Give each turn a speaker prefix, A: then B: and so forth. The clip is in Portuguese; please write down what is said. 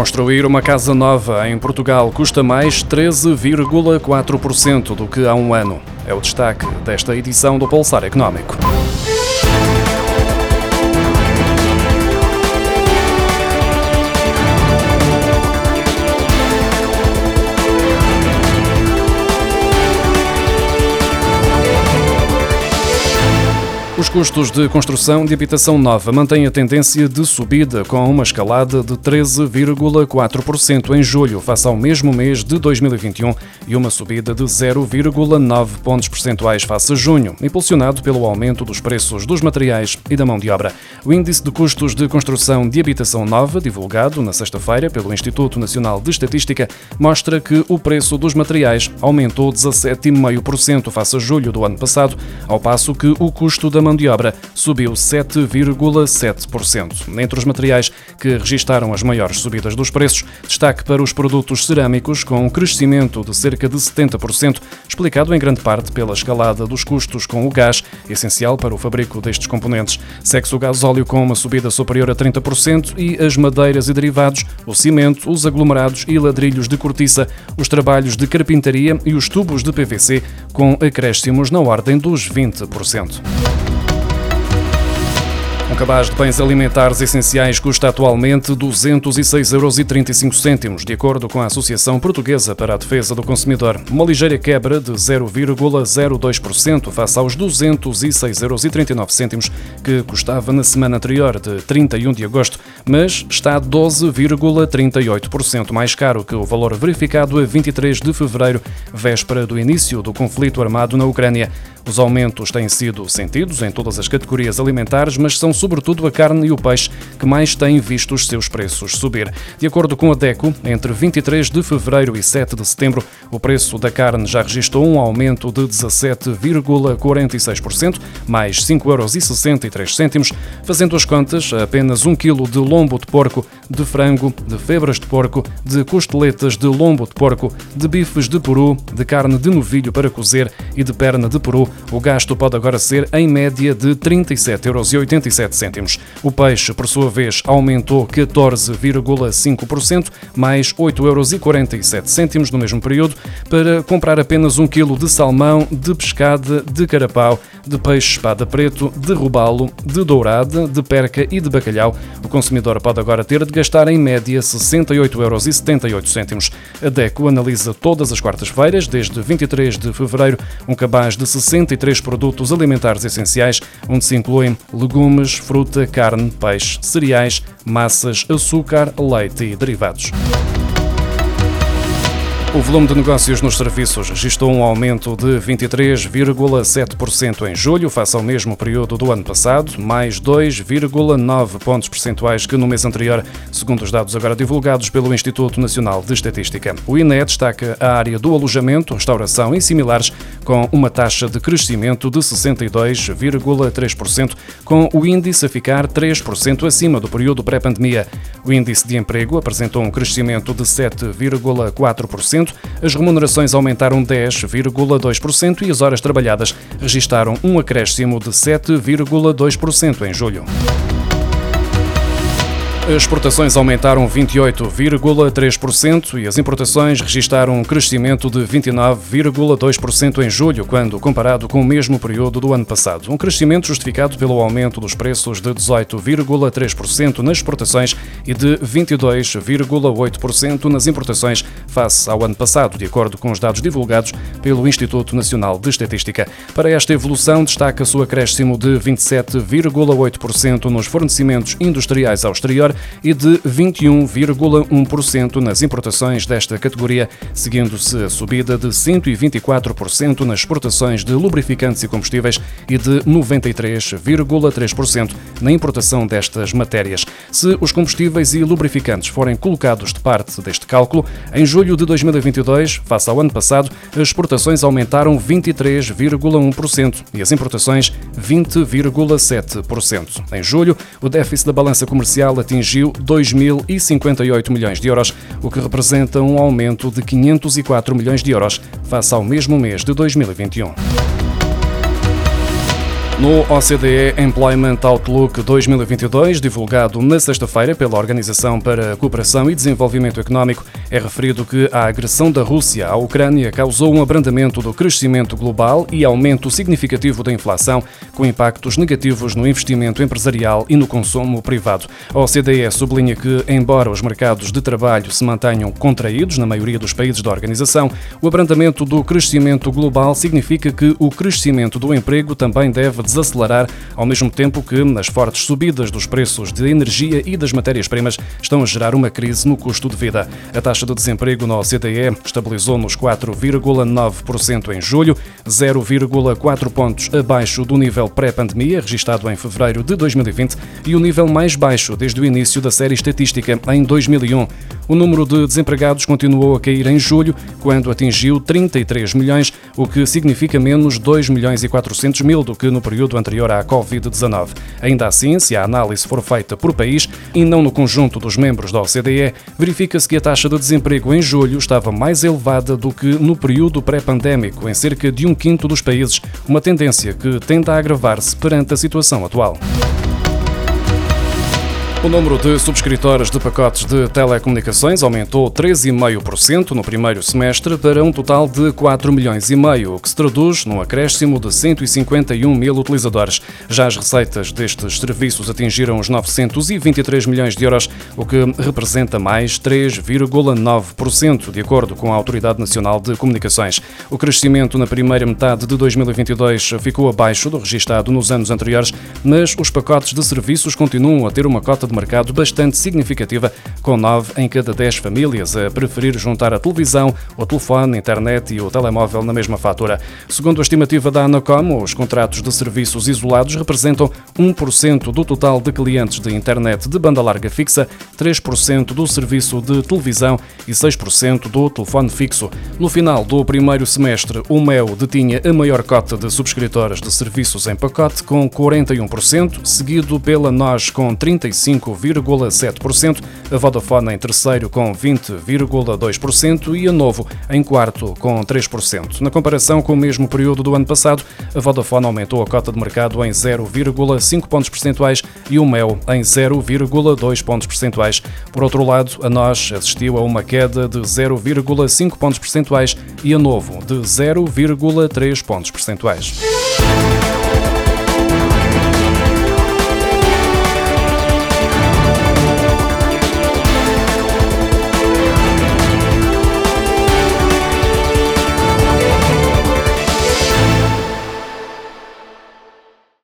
A: Construir uma casa nova em Portugal custa mais 13,4% do que há um ano. É o destaque desta edição do Pulsar Económico. Custos de construção de habitação nova mantêm a tendência de subida, com uma escalada de 13,4% em julho, face ao mesmo mês de 2021, e uma subida de 0,9 pontos percentuais face a junho, impulsionado pelo aumento dos preços dos materiais e da mão de obra. O índice de custos de construção de habitação nova, divulgado na sexta-feira pelo Instituto Nacional de Estatística, mostra que o preço dos materiais aumentou 17,5% face a julho do ano passado, ao passo que o custo da mão de obra subiu 7,7%. Entre os materiais que registaram as maiores subidas dos preços, destaque para os produtos cerâmicos, com um crescimento de cerca de 70%, explicado em grande parte pela escalada dos custos com o gás, essencial para o fabrico destes componentes. Segue-se o gasóleo com uma subida superior a 30% e as madeiras e derivados, o cimento, os aglomerados e ladrilhos de cortiça, os trabalhos de carpintaria e os tubos de PVC, com acréscimos na ordem dos 20%. Um cabaz de bens alimentares essenciais custa atualmente 206,35 euros, de acordo com a Associação Portuguesa para a Defesa do Consumidor. Uma ligeira quebra de 0,02% face aos 206,39 euros que custava na semana anterior, de 31 de agosto, mas está 12,38% mais caro que o valor verificado a 23 de fevereiro, véspera do início do conflito armado na Ucrânia. Os aumentos têm sido sentidos em todas as categorias alimentares, mas são sobretudo a carne e o peixe que mais têm visto os seus preços subir. De acordo com a DECO, entre 23 de fevereiro e 7 de setembro, o preço da carne já registrou um aumento de 17,46%, mais 5,63 euros. Fazendo as contas, apenas 1 kg de lombo de porco, de frango, de febras de porco, de costeletas de lombo de porco, de bifes de peru, de carne de novilho para cozer e de perna de peru o gasto pode agora ser em média de 37,87 euros. O peixe, por sua vez, aumentou 14,5%, mais 8,47 euros no mesmo período, para comprar apenas um quilo de salmão, de pescada, de carapau, de peixe espada preto, de robalo, de dourada, de perca e de bacalhau. O consumidor pode agora ter de gastar em média 68,78 euros. A DECO analisa todas as quartas-feiras, desde 23 de fevereiro, um cabaz de 60 63 produtos alimentares essenciais, onde se incluem legumes, fruta, carne, peixe, cereais, massas, açúcar, leite e derivados. O volume de negócios nos serviços registrou um aumento de 23,7% em julho, face ao mesmo período do ano passado, mais 2,9 pontos percentuais que no mês anterior, segundo os dados agora divulgados pelo Instituto Nacional de Estatística. O INE destaca a área do alojamento, restauração e similares, com uma taxa de crescimento de 62,3%, com o índice a ficar 3% acima do período pré-pandemia. O índice de emprego apresentou um crescimento de 7,4% as remunerações aumentaram 10,2% e as horas trabalhadas registaram um acréscimo de 7,2% em julho. As exportações aumentaram 28,3% e as importações registaram um crescimento de 29,2% em julho, quando comparado com o mesmo período do ano passado. Um crescimento justificado pelo aumento dos preços de 18,3% nas exportações e de 22,8% nas importações face ao ano passado, de acordo com os dados divulgados pelo Instituto Nacional de Estatística. Para esta evolução, destaca-se o acréscimo de 27,8% nos fornecimentos industriais ao exterior e de 21,1% nas importações desta categoria, seguindo-se a subida de 124% nas exportações de lubrificantes e combustíveis e de 93,3% na importação destas matérias. Se os combustíveis e lubrificantes forem colocados de parte deste cálculo, em julho de 2022, face ao ano passado, as exportações aumentaram 23,1% e as importações 20,7%. Em julho, o déficit da balança comercial atingiu atingiu 2.058 milhões de euros, o que representa um aumento de 504 milhões de euros face ao mesmo mês de 2021. No OCDE Employment Outlook 2022, divulgado na sexta-feira pela Organização para a Cooperação e Desenvolvimento Económico, é referido que a agressão da Rússia à Ucrânia causou um abrandamento do crescimento global e aumento significativo da inflação, com impactos negativos no investimento empresarial e no consumo privado. A OCDE sublinha que, embora os mercados de trabalho se mantenham contraídos na maioria dos países da organização, o abrandamento do crescimento global significa que o crescimento do emprego também deve desacelerar, ao mesmo tempo que as fortes subidas dos preços de energia e das matérias-primas estão a gerar uma crise no custo de vida. A taxa de desemprego na OCDE estabilizou nos 4,9% em julho, 0,4 pontos abaixo do nível pré-pandemia, registado em fevereiro de 2020, e o nível mais baixo desde o início da série estatística em 2001. O número de desempregados continuou a cair em julho, quando atingiu 33 milhões, o que significa menos 2 milhões e 400 mil do que no período anterior à Covid-19. Ainda assim, se a análise for feita por país e não no conjunto dos membros da OCDE, verifica-se que a taxa de desemprego em julho estava mais elevada do que no período pré-pandémico, em cerca de um quinto dos países, uma tendência que tenta agravar-se perante a situação atual. O número de subscritores de pacotes de telecomunicações aumentou 13,5% no primeiro semestre para um total de 4 milhões e meio, o que se traduz num acréscimo de 151 mil utilizadores. Já as receitas destes serviços atingiram os 923 milhões de euros, o que representa mais 3,9%, de acordo com a Autoridade Nacional de Comunicações. O crescimento na primeira metade de 2022 ficou abaixo do registado nos anos anteriores, mas os pacotes de serviços continuam a ter uma cota de mercado bastante significativa, com 9 em cada 10 famílias a preferir juntar a televisão, o telefone, a internet e o telemóvel na mesma fatura. Segundo a estimativa da Anacom, os contratos de serviços isolados representam 1% do total de clientes de internet de banda larga fixa, 3% do serviço de televisão e 6% do telefone fixo. No final do primeiro semestre, o MEO detinha a maior cota de subscritores de serviços em pacote, com 41%, seguido pela NOS com 35%. 5,7%, a Vodafone em terceiro com 20,2% e a Novo em quarto com 3%. Na comparação com o mesmo período do ano passado, a Vodafone aumentou a cota de mercado em 0,5 pontos percentuais e o Mel em 0,2 pontos percentuais. Por outro lado, a NOS assistiu a uma queda de 0,5 pontos percentuais e a Novo de 0,3 pontos percentuais.